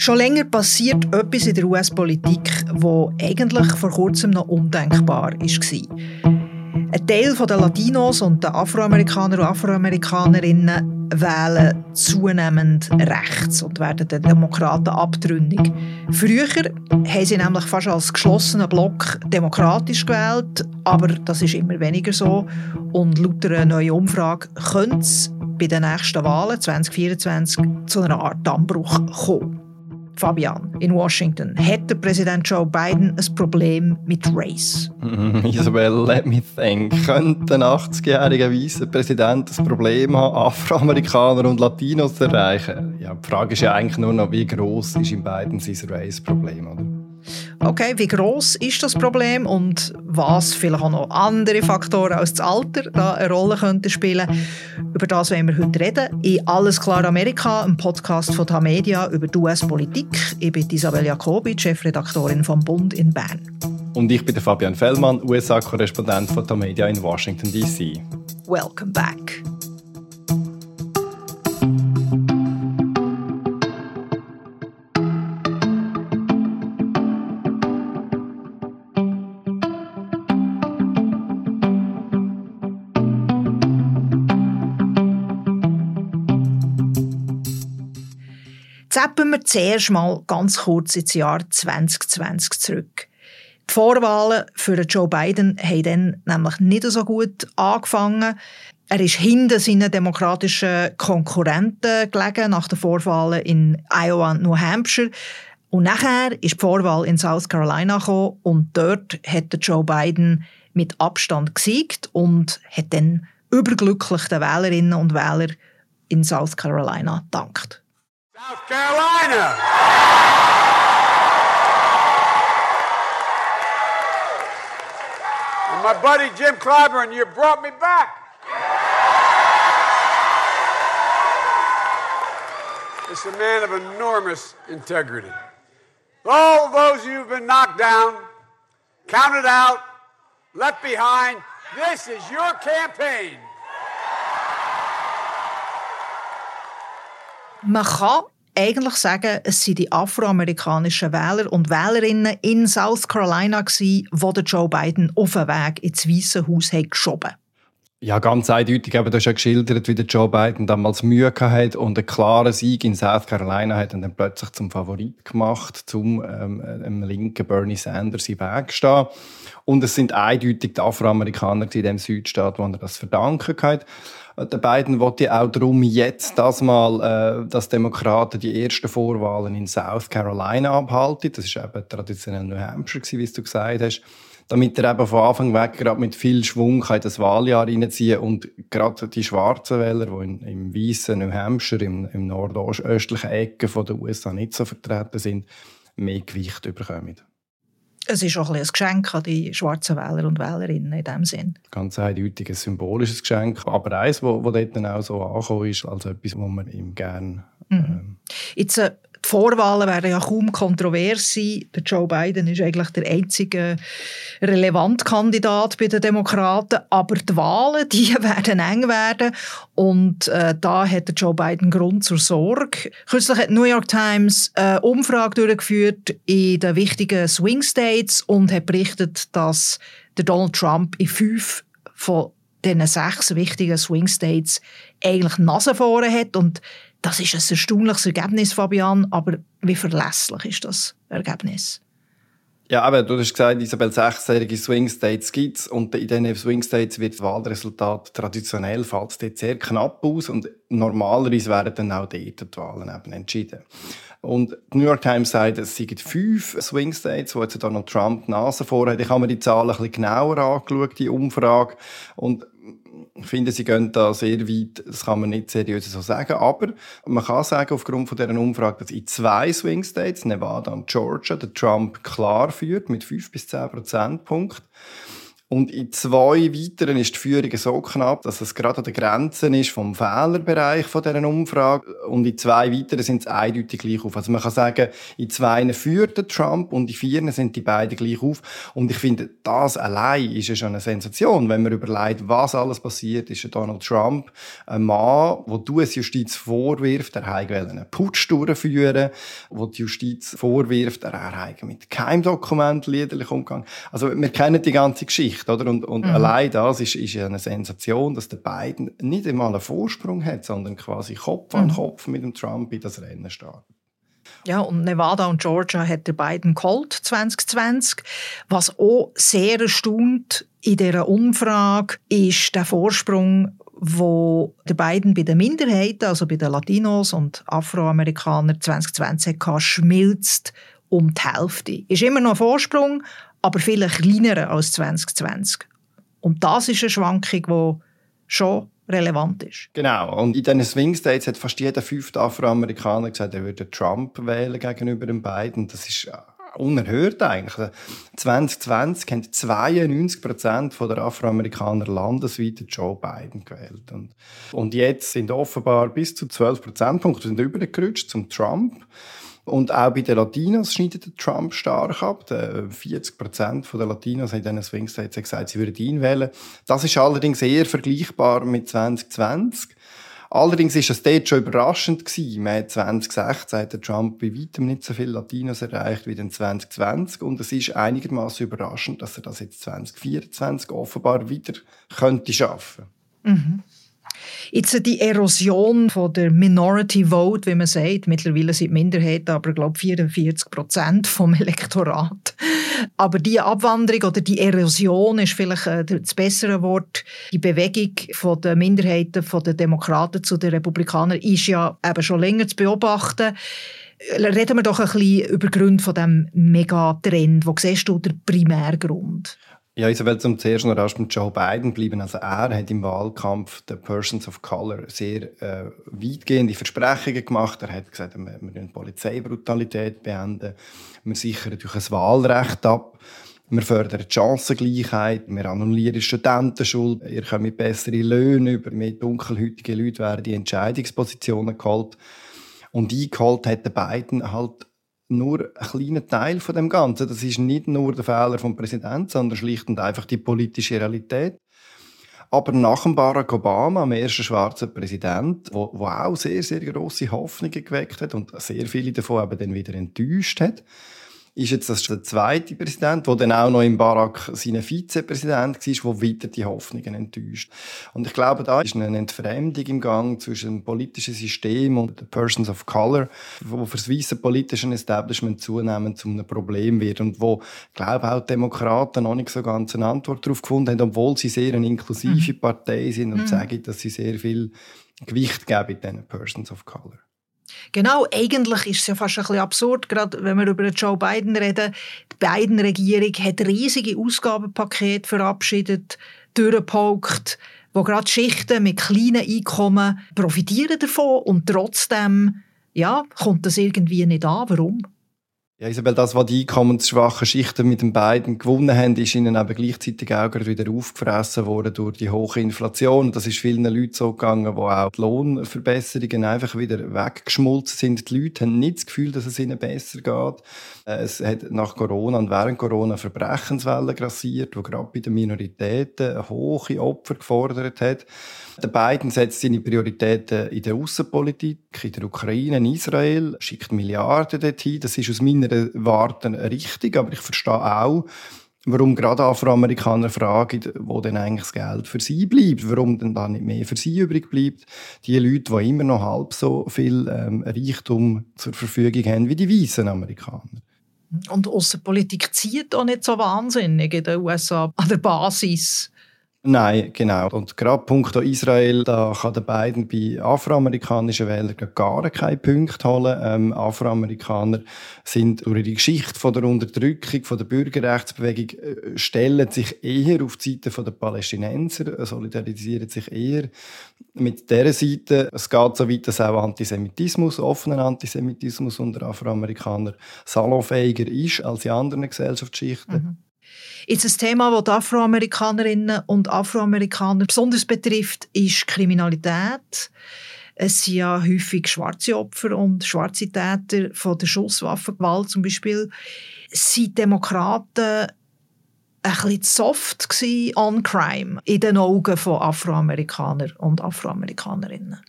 Schon länger passiert etwas in der US-Politik, wo eigentlich vor kurzem noch undenkbar war. Ein Teil der Latinos und der Afroamerikaner und Afroamerikanerinnen wählen zunehmend rechts und werden den Demokraten abtrünnig. Früher haben sie nämlich fast als geschlossener Block demokratisch gewählt, aber das ist immer weniger so. Und laut einer neuen Umfrage könnte es bei den nächsten Wahlen 2024 zu einer Art Dammbruch kommen. Fabian, in Washington, hat der Präsident Joe Biden ein Problem mit Race? Isabel, let me think. Könnte ein 80-jähriger weißer Präsident ein Problem haben, Afroamerikaner und Latinos zu erreichen? Ja, die Frage ist ja eigentlich nur noch, wie groß ist in Biden sein Race-Problem, oder? Okay, wie groß ist das Problem und was vielleicht auch noch andere Faktoren als das Alter da eine Rolle könnten spielen? Über das wollen wir heute reden. In Alles klar Amerika, einem Podcast von Tamedia über die US-Politik. Ich bin Isabel Jacobi, Chefredaktorin vom Bund in Bern. Und ich bin der Fabian Fellmann, USA-Korrespondent von Tamedia in Washington D.C. Welcome back. Zappen wir zuerst mal ganz kurz ins Jahr 2020 zurück. Die Vorwahlen für Joe Biden haben dann nämlich nicht so gut angefangen. Er ist hinter seinen demokratischen Konkurrenten gelegen nach den Vorwahlen in Iowa und New Hampshire. Und nachher ist die Vorwahl in South Carolina gekommen und dort hat Joe Biden mit Abstand gesiegt und hat dann überglücklich den Wählerinnen und Wählern in South Carolina dankt. South Carolina. And my buddy Jim Clyburn, you brought me back. It's a man of enormous integrity. All those who've been knocked down, counted out, left behind, this is your campaign. Man kann eigentlich sagen, es sind die afroamerikanischen Wähler und Wählerinnen in South Carolina die Joe Biden auf den Weg ins Weiße Haus haben geschoben ja, ganz eindeutig. Aber du hast ja geschildert, wie der Joe Biden damals Mühe hatte und einen klaren Sieg in South Carolina hat und dann plötzlich zum Favorit gemacht, zum ähm, linken Bernie Sanders im Weg stehen. Und es sind eindeutig die Afroamerikaner in dem Südstaat, die er das verdanken hat. Der Biden wollte auch darum jetzt das mal, äh, dass Demokraten die ersten Vorwahlen in South Carolina abhalten. Das ist eben traditionell New Hampshire, wie du gesagt hast. Damit er eben von Anfang weg gerade mit viel Schwung in das Wahljahr reinziehen und gerade die schwarzen Wähler, die in, im weißen New Hampshire, im, im nordöstlichen Ecke der USA nicht so vertreten sind, mehr Gewicht bekommen es ist auch ein, Geschenk an die schwarzen Wähler und Wählerinnen in diesem Sinn. Ganz eindeutig ein symbolisches Geschenk, aber eins, das dort dann auch so angekommen ist, als etwas, was man ihm gerne... Mhm. Ähm, Jetzt, äh, Vorwahlen werden ja kaum kontrovers sein. Der Joe Biden ist eigentlich der einzige relevante Kandidat bei den Demokraten. Aber die Wahlen, die werden eng werden. Und äh, da hat der Joe Biden Grund zur Sorge. Kürzlich hat die New York Times eine Umfrage durchgeführt in den wichtigen Swing States und hat berichtet, dass der Donald Trump in fünf von diesen sechs wichtigen Swing States eigentlich Nase vorne hat. Und das ist ein erstaunliches Ergebnis, Fabian, aber wie verlässlich ist das Ergebnis? Ja, aber du hast gesagt, Isabel, sechsjährige Swing States gibt es und in diesen Swing States wird das Wahlresultat traditionell fällt dort sehr knapp aus und normalerweise werden dann auch dort die Wahlen eben entschieden. Und die New York Times sagt, es seien fünf Swing States, wo jetzt Donald Trump die Nase vorhat. Ich habe mir die Zahlen ein bisschen genauer angeschaut, die Umfrage. Und finde, sie gehen da sehr weit, das kann man nicht seriös so sagen, aber man kann sagen, aufgrund von dieser Umfrage, dass in zwei Swing States, Nevada und Georgia, der Trump klar führt mit 5 bis 10 Prozentpunkten. Und in zwei weiteren ist die Führung so knapp, dass es gerade an der Grenze ist vom Fehlerbereich von dieser Umfrage. Und in zwei weiteren sind es eindeutig gleich auf. Also man kann sagen, in zwei führt der Trump und in vier sind die beiden gleich auf. Und ich finde, das allein ist ja schon eine Sensation. Wenn man überlegt, was alles passiert, ist Donald Trump ein Mann, wo du es Justiz vorwirft, er habe einen Putsch durchführen, wo die Justiz vorwirft, er habe mit Keimdokumenten liederlich umgegangen. Also wir kennen die ganze Geschichte. Geschichte, oder? Und, und mhm. allein das ist, ist eine Sensation, dass der Biden nicht einmal einen Vorsprung hat, sondern quasi Kopf an mhm. Kopf mit dem Trump in das Rennen startet. Ja, und Nevada und Georgia hat der Biden geholt 2020. Was auch sehr erstaunt in dieser Umfrage ist der Vorsprung, wo der Biden bei den Minderheiten, also bei den Latinos und Afroamerikanern 2020 hatte, schmilzt um die Hälfte. Ist immer noch ein Vorsprung, aber viel kleiner als 2020. Und das ist eine Schwankung, die schon relevant ist. Genau. Und in diesen Swing States hat fast jeder fünfte Afroamerikaner gesagt, er würde Trump wählen gegenüber den beiden. Das ist unerhört eigentlich. 2020 haben 92 Prozent der Afroamerikaner landesweit Joe Biden gewählt. Und, und jetzt sind offenbar bis zu 12 Prozentpunkte übergerutscht zum Trump. Und auch bei den Latinos schneidet Trump stark ab. 40 Prozent der Latinos haben in diesen Swing States gesagt, sie würden ihn wählen. Das ist allerdings eher vergleichbar mit 2020. Allerdings ist es dort schon überraschend gewesen. Man hat 2016 hat der Trump bei weitem nicht so viele Latinos erreicht wie in 2020 und es ist einigermaßen überraschend, dass er das jetzt 2024 offenbar wieder könnte schaffen. Mhm. Jetzt die Erosion von der Minority Vote, wie man sagt, mittlerweile sind Minderheiten aber glaube 44 Prozent vom Elektorat. Aber die Abwanderung oder die Erosion ist vielleicht äh, das bessere Wort. Die Bewegung von der Minderheiten, von den Demokraten zu den Republikanern ist ja eben schon länger zu beobachten. Reden wir doch ein bisschen über Gründe von dem Megatrend. Wo siehst du den Primärgrund? Ja, Isabel, zum zuerst noch erst mit Joe Biden bleiben. Also er hat im Wahlkampf den Persons of Color sehr äh, weitgehende Versprechungen gemacht. Er hat gesagt, wir, wir Polizeibrutalität beenden, wir sichern durch ein Wahlrecht ab. Wir fördern die Chancengleichheit, wir annullieren Studentenschuld, ihr kommt bessere Löhne über, mit dunkelhäutigen Leuten werden die Entscheidungspositionen geholt. Und eingeholt hat der Biden halt nur ein kleiner Teil von dem Ganzen. Das ist nicht nur der Fehler vom Präsidenten, sondern schlicht und einfach die politische Realität. Aber nach dem Barack Obama, dem ersten schwarzen Präsident, wo, wo auch sehr, sehr große Hoffnungen geweckt hat und sehr viele davon eben dann wieder enttäuscht hat, ist jetzt das der zweite Präsident, der dann auch noch im Barack sein Vizepräsident war, der weiter die Hoffnungen enttäuscht. Und ich glaube, da ist eine Entfremdung im Gang zwischen dem politischen System und den Persons of Color, wo für das weiße politische Establishment zunehmend zu einem Problem wird und wo, ich glaube, auch die Demokraten noch nicht so ganz eine Antwort darauf gefunden haben, obwohl sie sehr eine inklusive mhm. Partei sind und mhm. sagen, dass sie sehr viel Gewicht geben diesen Persons of Color. Genau, eigentlich ist es ja fast ein bisschen absurd, gerade wenn wir über Joe Biden reden. Die Biden-Regierung hat riesige Ausgabenpakete verabschiedet, durchgepaukt, wo gerade Schichten mit kleinen Einkommen profitieren davon und trotzdem ja, kommt das irgendwie nicht an. Warum? Ja, Isabel, das, was die einkommensschwachen Schichten mit den beiden gewonnen haben, ist ihnen aber gleichzeitig auch wieder aufgefressen worden durch die hohe Inflation. Das ist vielen Leuten so gegangen, wo auch die Lohnverbesserungen einfach wieder weggeschmolzen sind. Die Leute haben nicht das Gefühl, dass es ihnen besser geht. Äh, es hat nach Corona und während Corona Verbrechenswellen grassiert, wo gerade bei den Minoritäten hohe Opfer gefordert hat. Der Biden setzt seine Prioritäten in der Außenpolitik, in der Ukraine, in Israel, schickt Milliarden dorthin. Das ist aus meiner Warte richtig, aber ich verstehe auch, warum gerade Afroamerikaner fragen, wo denn eigentlich das Geld für sie bleibt, warum denn da nicht mehr für sie übrig bleibt. Die Leute, die immer noch halb so viel ähm, Reichtum zur Verfügung haben wie die weißen Amerikaner. Und Außenpolitik zieht auch nicht so wahnsinnig in den USA an der Basis. Nein, genau. Und gerade Punkt Israel, da kann der Biden bei afroamerikanischen Wählern gar keine Punkte holen. Ähm, Afroamerikaner sind durch die Geschichte von der Unterdrückung, von der Bürgerrechtsbewegung, äh, stellen sich eher auf die Seite der Palästinenser, solidarisieren sich eher mit dieser Seite. Es geht so weit, dass auch Antisemitismus, offener Antisemitismus unter Afroamerikanern salonfähiger ist als in anderen Gesellschaftsschichten. Mhm. Jetzt ein Thema, das Afroamerikanerinnen und Afroamerikaner besonders betrifft, ist Kriminalität. Es sind ja häufig schwarze Opfer und schwarze Täter von der Schusswaffengewalt zum Beispiel. Sind Demokraten ein bisschen soft on crime in den Augen von Afroamerikanern und Afroamerikanerinnen?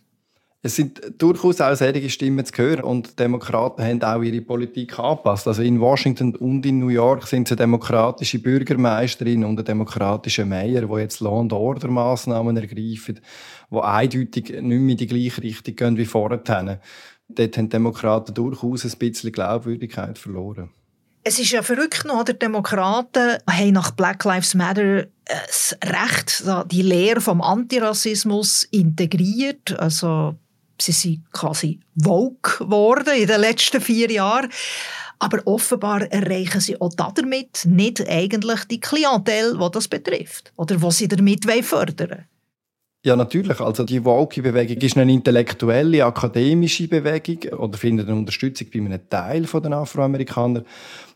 Es sind durchaus auch solche Stimmen zu hören und Demokraten haben auch ihre Politik angepasst. Also in Washington und in New York sind es demokratische Bürgermeisterin und ein demokratischer Mayor, die jetzt Law and Order Massnahmen ergreifen, die eindeutig nicht mehr in die gleiche Richtung gehen wie vorher. Dort haben Demokraten durchaus ein bisschen Glaubwürdigkeit verloren. Es ist ja verrückt noch, die Demokraten haben nach Black Lives Matter das Recht, die Lehre vom Antirassismus integriert. Also sie sind quasi woke geworden in den letzten vier Jahren. Aber offenbar erreichen sie auch damit nicht eigentlich die Klientel, die das betrifft. Oder was sie damit fördern wollen. Ja, natürlich. Also die Woke-Bewegung ist eine intellektuelle, akademische Bewegung oder findet eine Unterstützung bei einem Teil der Afroamerikaner.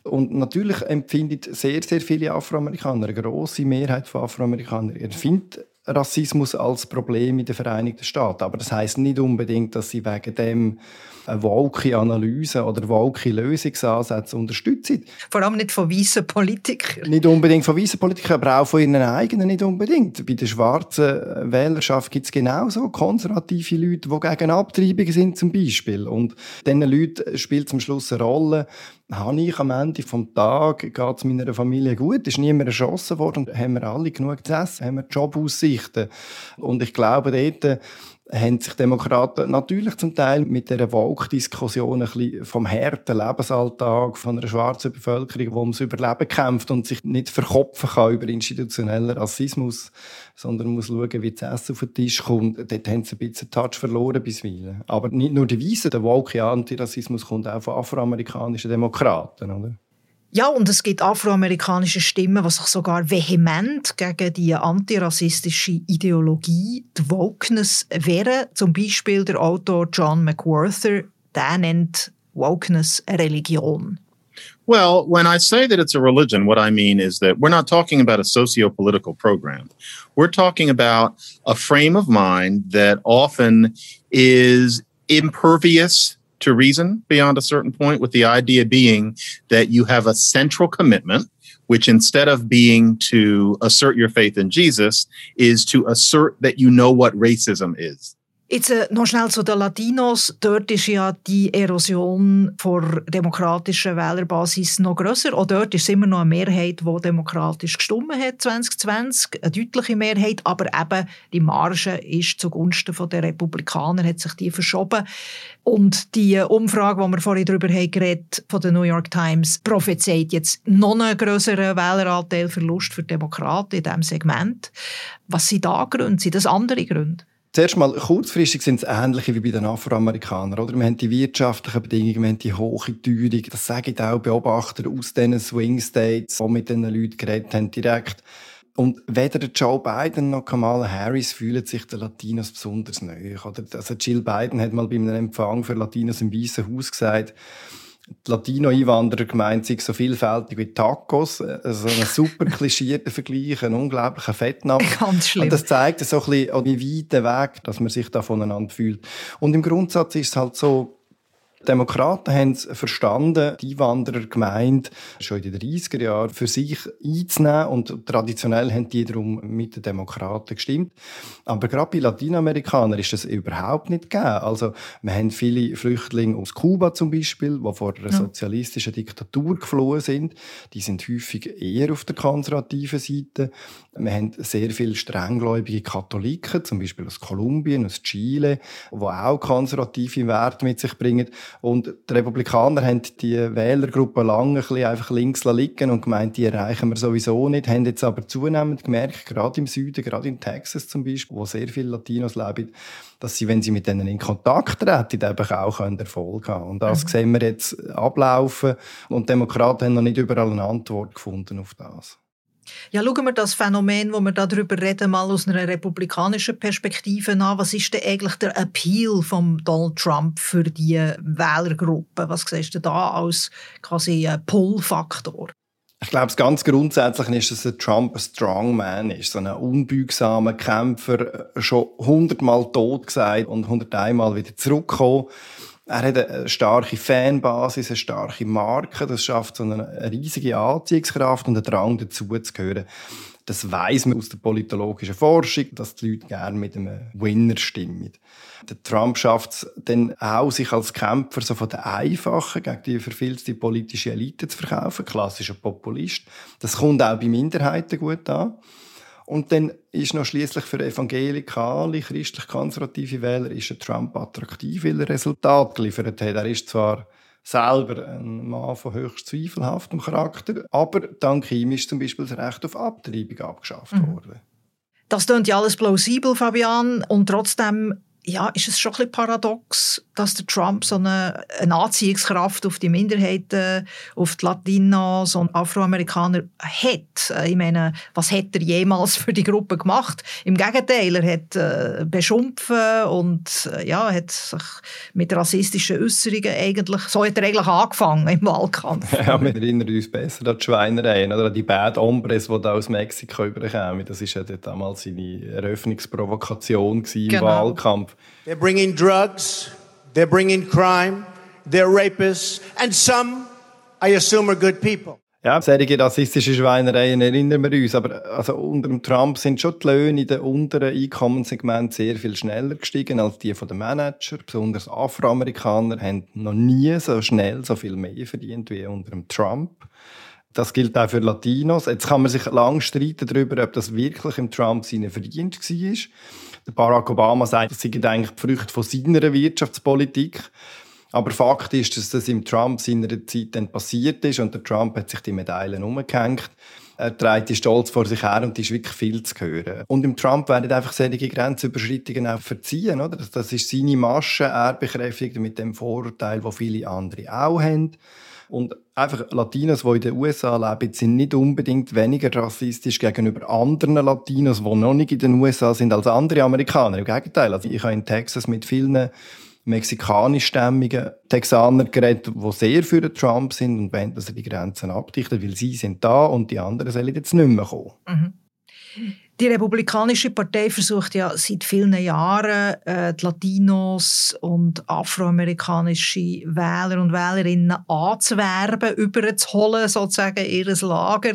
Und natürlich empfinden sehr, sehr viele Afroamerikaner, eine grosse Mehrheit von Afroamerikanern, empfindet Rassismus als Problem in den Vereinigten Staaten. Aber das heißt nicht unbedingt, dass sie wegen dem eine woke Analyse oder woke Lösungsansätze unterstützen. Vor allem nicht von weißen Politikern. Nicht unbedingt von weißen Politikern, aber auch von ihren eigenen nicht unbedingt. Bei der schwarzen Wählerschaft gibt es genauso konservative Leute, die gegen Abtreibungen sind zum Beispiel. Und diesen Leuten spielt zum Schluss eine Rolle, habe ich am Ende des Tages, geht es meiner Familie gut, ist niemand erschossen worden und haben wir alle genug zu essen, haben wir Jobaussichten. Und ich glaube, dort haben sich Demokraten natürlich zum Teil mit der Woke-Diskussion ein bisschen vom harten Lebensalltag von einer schwarzen Bevölkerung, die ums Überleben kämpft und sich nicht verkopfen kann über institutionellen Rassismus, sondern muss schauen, wie das Essen auf den Tisch kommt. Dort haben sie ein bisschen Touch verloren bisweilen. Aber nicht nur die Weißen, der woke Antirassismus kommt auch von afroamerikanischen Demokraten, oder? Ja, und es gibt afroamerikanische Stimmen, die sich sogar vehement gegen die antirassistische Ideologie, die Wokeness, wehren. Zum Beispiel der Autor John McWhorter, der nennt Wokeness eine Religion. Well, when I say that it's a religion, what I mean is that we're not talking about a socio political program. We're talking about a frame of mind that often is impervious to reason beyond a certain point, with the idea being that you have a central commitment, which instead of being to assert your faith in Jesus, is to assert that you know what racism is. Jetzt äh, noch schnell zu den Latinos. Dort ist ja die Erosion der demokratischen Wählerbasis noch grösser. Auch dort ist immer noch eine Mehrheit, die demokratisch gestimmt hat 2020, eine deutliche Mehrheit, aber eben die Marge ist zugunsten der Republikaner, hat sich die verschoben. Und die Umfrage, die wir vorhin darüber haben geredet, von der New York Times, prophezeit jetzt noch einen größeren Wähleranteil Verlust für Demokraten in diesem Segment. Was sind da Gründe? Sind das andere Gründe? Zuerst mal, kurzfristig sind es ähnliche wie bei den Afroamerikanern. Oder? Wir haben die wirtschaftlichen Bedingungen, wir haben die hohe Teuerung. Das sagen auch Beobachter aus diesen Swing States, die mit diesen Leuten geredet haben, direkt. Und weder Joe Biden noch Kamala Harris fühlen sich den Latinos besonders nahe. Also Jill Biden hat mal bei einem Empfang für Latinos im Weißen Haus gesagt, Latino-Einwanderer gemeint sind so vielfältig wie Tacos. Also ein super klischierter Vergleich, ein unglaublicher Fettnapf. Ganz schlimm. Und das zeigt so ein bisschen, wie weit der Weg, dass man sich da voneinander fühlt. Und im Grundsatz ist es halt so, die Demokraten haben es verstanden, die Einwanderer gemeint, schon in den 30er Jahren für sich einzunehmen und traditionell haben die darum mit den Demokraten gestimmt. Aber gerade bei Lateinamerikanern ist das überhaupt nicht gegeben. Also wir haben viele Flüchtlinge aus Kuba zum Beispiel, die vor einer sozialistischen Diktatur geflohen sind. Die sind häufig eher auf der konservativen Seite. Wir haben sehr viele strenggläubige Katholiken, zum Beispiel aus Kolumbien, aus Chile, die auch konservative Werte mit sich bringen. Und die Republikaner haben die Wählergruppe lange ein bisschen einfach links liegen und gemeint, die erreichen wir sowieso nicht, haben jetzt aber zunehmend gemerkt, gerade im Süden, gerade in Texas zum Beispiel, wo sehr viele Latinos leben, dass sie, wenn sie mit denen in Kontakt treten, eben auch Erfolg haben Und das mhm. sehen wir jetzt ablaufen und die Demokraten haben noch nicht überall eine Antwort gefunden auf das. Ja, schauen wir das Phänomen, wo wir darüber reden, mal aus einer republikanischen Perspektive an. Was ist denn eigentlich der Appeal von Donald Trump für die Wählergruppe? Was siehst du da als quasi Pull-Faktor? Ich glaube, ganz grundsätzlich ist, dass Trump ein Strongman ist, so ein unbeugsamer Kämpfer, äh, schon hundertmal tot gesagt und hunderteinmal wieder zurückgekommen. Er hat eine starke Fanbasis, eine starke Marke, das schafft so eine riesige Anziehungskraft und einen Drang dazu zu gehören. Das weiß man aus der politologischen Forschung, dass die Leute gerne mit einem Winner stimmen. Der Trump schafft es dann auch, sich als Kämpfer so von der einfachen gegen die verfilzte politische Elite zu verkaufen, klassischer Populist. Das kommt auch bei Minderheiten gut an. Und dann ist noch schließlich für evangelikale, christlich-konservative Wähler ist der Trump attraktiv, weil er Resultat geliefert hat. Er ist zwar selber ein Mann von höchst zweifelhaftem Charakter, aber dank ihm ist zum Beispiel das Recht auf Abtreibung abgeschafft mhm. worden. Das klingt ja alles plausibel, Fabian, und trotzdem ja, ist es schon ein bisschen paradox, dass der Trump so eine, eine Anziehungskraft auf die Minderheiten, auf die Latinos und Afroamerikaner hat. Äh, ich meine, was hat er jemals für die Gruppe gemacht? Im Gegenteil, er hat äh, beschumpfen und äh, ja, hat sich mit rassistischen Äußerungen eigentlich, so hat er eigentlich angefangen im Wahlkampf. Ja, wir erinnern uns besser an die Schweinereien oder an die Bad Hombres, die da aus Mexiko überkamen. Das war ja damals seine Eröffnungsprovokation im genau. Wahlkampf. They're bringing drugs, they're bringing crime, they're rapists, and some, I assume, are good people. Ja, solche rassistische Schweinereien erinnern wir uns. Aber also unter dem Trump sind schon die Löhne in den unteren Einkommenssegmenten sehr viel schneller gestiegen als die der Manager. Besonders Afroamerikaner haben noch nie so schnell so viel mehr verdient wie unter dem Trump. Das gilt auch für Latinos. Jetzt kann man sich lang streiten darüber, ob das wirklich im Trump seine Verdienst war. Barack Obama sagt, das sind eigentlich die Früchte von seiner Wirtschaftspolitik. Aber Fakt ist, dass das im Trump seiner Zeit dann passiert ist und der Trump hat sich die Medaillen umgehängt. Er trägt die stolz vor sich her und die ist wirklich viel zu hören. Und im Trump werden einfach solche Grenzüberschreitungen auch verziehen. Oder? Das ist seine Masche, er bekräftigt mit dem Vorurteil, wo viele andere auch haben. Und einfach Latinos, die in den USA leben, sind nicht unbedingt weniger rassistisch gegenüber anderen Latinos, die noch nicht in den USA sind, als andere Amerikaner. Im Gegenteil. Also ich habe in Texas mit vielen mexikanischstämmigen Texaner geredet, die sehr für den Trump sind und wollen, dass er die Grenzen abdichtet, weil sie sind da und die anderen sollen jetzt nicht mehr kommen. Mhm. Die Republikanische Partei versucht ja seit vielen Jahren, äh, die Latinos und afroamerikanische Wähler und Wählerinnen anzuwerben, überzuholen, sozusagen ihr Lager.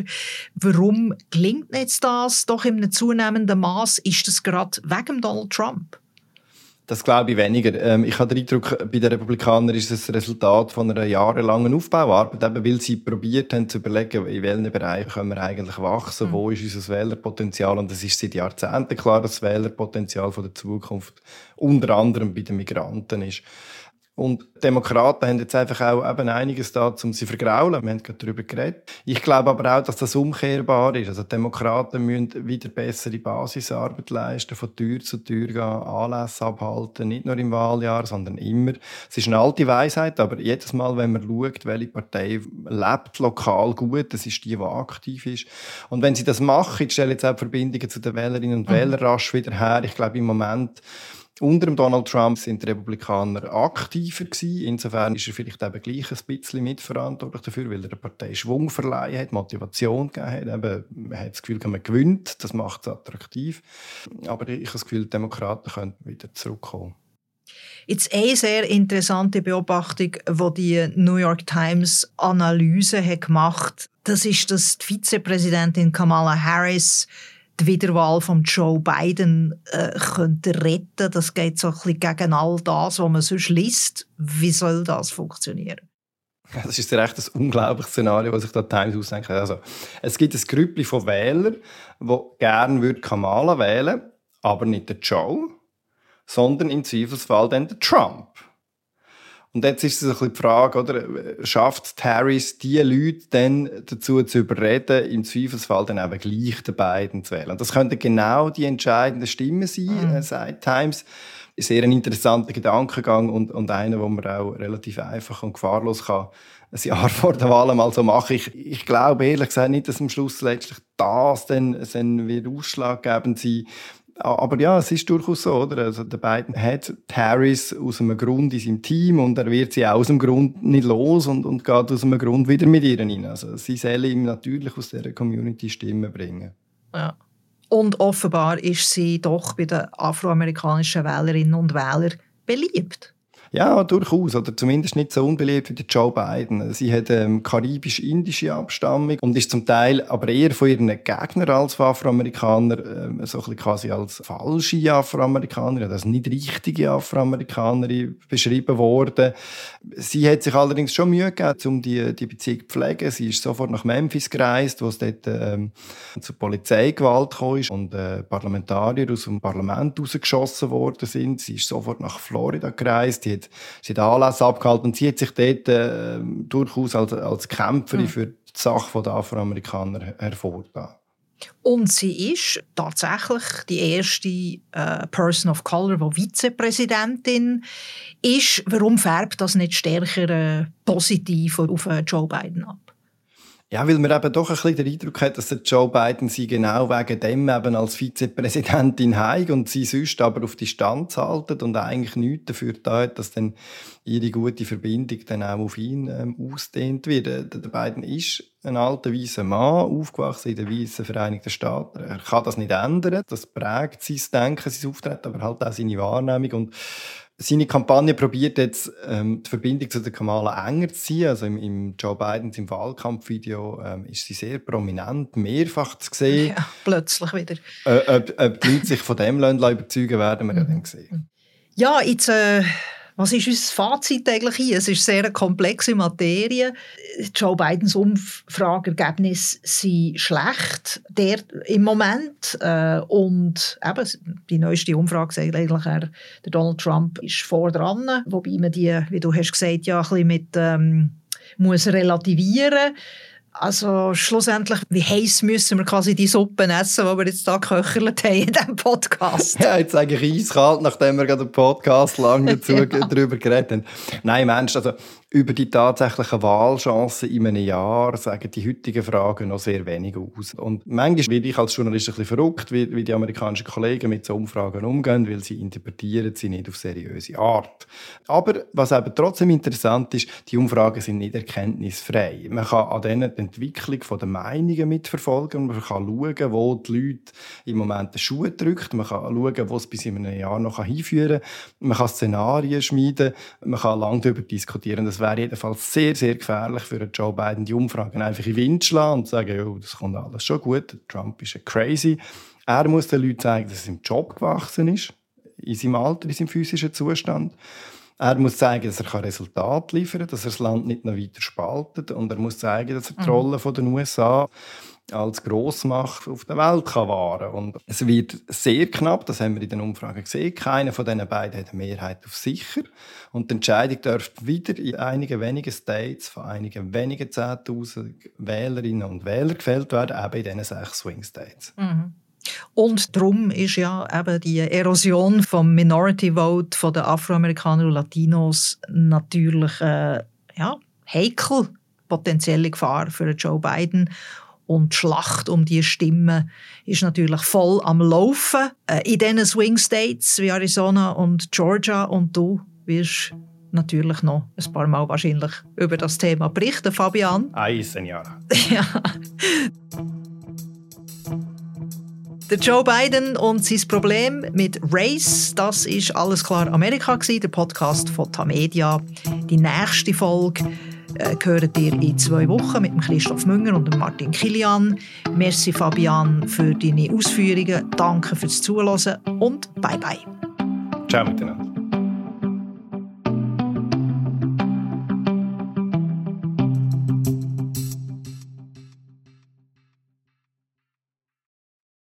Warum gelingt jetzt das doch in einem zunehmenden Maß? Ist das gerade wegen Donald Trump? Das glaube ich weniger. Ähm, ich habe den Eindruck, bei den Republikanern ist es das Resultat von einer jahrelangen Aufbauarbeit, eben weil sie probiert haben zu überlegen, in welchen Bereichen können wir eigentlich wachsen, mhm. wo ist unser Wählerpotenzial und es ist seit Jahrzehnten klar, dass das Wählerpotenzial von der Zukunft unter anderem bei den Migranten ist. Und Demokraten haben jetzt einfach auch eben einiges da, um sie zu vergraulen. Wir haben gerade darüber geredet. Ich glaube aber auch, dass das umkehrbar ist. Also Demokraten müssen wieder bessere Basisarbeit leisten, von Tür zu Tür gehen, Anlässe abhalten, nicht nur im Wahljahr, sondern immer. Es ist eine alte Weisheit, aber jedes Mal, wenn man schaut, welche Partei lebt lokal gut, das ist die, die aktiv ist. Und wenn sie das machen, ich stelle jetzt auch Verbindungen zu den Wählerinnen und mhm. Wählern rasch wieder her. Ich glaube, im Moment unter Donald Trump sind die Republikaner aktiver gewesen. Insofern ist er vielleicht eben gleich ein bisschen mitverantwortlich dafür, weil er der Partei Schwung verleihen hat, Motivation gegeben hat. Eben, man hat das Gefühl, man gewinnt, das macht es attraktiv. Aber ich habe das Gefühl, die Demokraten können wieder zurückkommen. Jetzt eine sehr interessante Beobachtung, die die New York Times Analyse hat gemacht hat, das ist, dass die Vizepräsidentin Kamala Harris die Wiederwahl von Joe Biden äh, könnte retten. Das geht so ein bisschen gegen all das, was man sonst liest. Wie soll das funktionieren? Das ist recht ein unglaubliches Szenario, was sich da Times ausdenkt. Also, es gibt ein Grüppli von Wählern, die gerne Kamala wählen aber nicht den Joe, sondern im Zweifelsfall dann den Trump. Und jetzt ist es ein bisschen die Frage, oder, schafft Harris die Leute dann dazu zu überreden, im Zweifelsfall dann eben gleich den beiden zu wählen? Und das könnten genau die entscheidenden Stimmen sein, mhm. äh, sagt Times. Sehr ein interessanter Gedankengang und, und einer, wo man auch relativ einfach und gefahrlos kann ein Jahr vor der Wahl mal so machen. Ich, ich glaube ehrlich gesagt nicht, dass am Schluss letztlich das dann, dann wird ausschlaggebend sein Aber ja, es ist durchaus so, oder? Also der Biden hat Harris aus einem Grund in seinem Team und er wird sie auch aus dem Grund nicht los und, und geht aus einem Grund wieder mit ihr rein. Also sie sollen ihm natürlich aus dieser Community Stimmen bringen. Ja. Und offenbar ist sie doch bei den afroamerikanischen Wählerinnen und Wählern beliebt. Ja, durchaus. Oder zumindest nicht so unbeliebt wie Joe Biden. Sie hat ähm, karibisch-indische Abstammung und ist zum Teil aber eher von ihren Gegnern als Afroamerikaner ähm, so ein bisschen quasi als falsche Afroamerikaner, als nicht richtige Afroamerikanerin beschrieben worden. Sie hat sich allerdings schon Mühe gegeben, um die, die Beziehung zu pflegen. Sie ist sofort nach Memphis gereist, wo es dort ähm, zur Polizeigewalt kam und äh, Parlamentarier aus dem Parlament rausgeschossen worden sind. Sie ist sofort nach Florida gereist. Die hat, sie hat Anlässe abgehalten und sie hat sich dort äh, durchaus als, als Kämpferin mhm. für die Sache der Afroamerikaner hervorgetan. Und sie ist tatsächlich die erste äh, Person of Color, die Vizepräsidentin ist. Warum färbt das nicht stärker äh, positiv auf äh, Joe Biden ab? Ja, weil man eben doch ein bisschen den Eindruck hat, dass der Joe Biden sie genau wegen dem eben als Vizepräsidentin heig und sie sonst aber auf die Stand halten und eigentlich nichts dafür da hat, dass dann ihre gute Verbindung dann auch auf ihn ähm, ausdehnt wird. Der, der Biden ist ein alter weißer Mann, aufgewachsen in den weißen Vereinigten Staaten. Er kann das nicht ändern. Das prägt sein Denken, sein Auftreten, aber halt auch seine Wahrnehmung und seine Kampagne probiert jetzt, ähm, die Verbindung zu der Kamala enger zu ziehen. Also im, im Joe Bidens im Wahlkampfvideo ähm, ist sie sehr prominent, mehrfach zu sehen. Ja, plötzlich wieder. Äh, ob, ob die Leute sich von dem überzeugen werden wir ja dann sehen. Ja, jetzt... Äh was ist unser Fazit eigentlich hier? Es ist sehr eine komplexe Materie. Joe Bidens Umfragergebnisse sind schlecht der, im Moment. Äh, und eben, die neueste Umfrage sagt eigentlich, er, der Donald Trump ist vor dran. Wobei man die, wie du hast gesagt, ja ein bisschen mit ähm, muss relativieren muss. Also schlussendlich, wie heiß müssen wir quasi die Suppe essen, die wir jetzt hier geköchelt haben in diesem Podcast? Ja, jetzt eigentlich eiskalt, nachdem wir gerade den Podcast lang dazu ja. darüber geredet haben. Nein, Mensch, also über die tatsächlichen Wahlchancen in einem Jahr sagen die heutigen Fragen noch sehr wenig aus. Und manchmal werde ich als Journalist ein bisschen verrückt, wie, wie die amerikanischen Kollegen mit so Umfragen umgehen, weil sie interpretieren sie nicht auf seriöse Art. Aber was eben trotzdem interessant ist, die Umfragen sind nicht erkenntnisfrei. Man kann an denen Entwicklung der Meinungen mitverfolgen. Man kann schauen, wo die Leute im Moment den Schuh drücken. Man kann schauen, wo es bis in einem Jahr noch hinführen kann. Man kann Szenarien schmieden. Man kann lange darüber diskutieren. Das wäre jedenfalls sehr, sehr gefährlich für Joe Biden, die Umfragen einfach in den Wind schlagen und sagen, ja, das kommt alles schon gut, Trump ist ein crazy. Er muss den Leuten zeigen, dass er im Job gewachsen ist, in seinem Alter, in seinem physischen Zustand. Er muss zeigen, dass er Resultate liefern kann, dass er das Land nicht noch weiter spaltet. Und er muss zeigen, dass er die mhm. Rolle der USA als Grossmacht auf der Welt kann wahren Und es wird sehr knapp, das haben wir in den Umfragen gesehen. Keiner von diesen beiden hat eine Mehrheit auf sicher. Und die Entscheidung dürfte wieder in einigen wenigen States von einigen wenigen 10.000 Wählerinnen und Wählern gefällt werden, eben in diesen sechs Swing States. Mhm. Und darum ist ja eben die Erosion vom Minority Vote von den Afroamerikaner und Latinos natürlich äh, ja, heikel, potenzielle Gefahr für Joe Biden. Und die Schlacht um die Stimmen ist natürlich voll am Laufen. Äh, in diesen Swing States wie Arizona und Georgia. Und du wirst natürlich noch ein paar Mal wahrscheinlich über das Thema berichten, Fabian. Ay, Senora. ja. Der Joe Biden und sein Problem mit Race, das ist alles klar Amerika gewesen, der Podcast von Tamedia. Die nächste Folge äh, hören ihr in zwei Wochen mit Christoph Münger und Martin Kilian. Merci Fabian für deine Ausführungen, danke fürs Zuhören und bye bye. Ciao miteinander.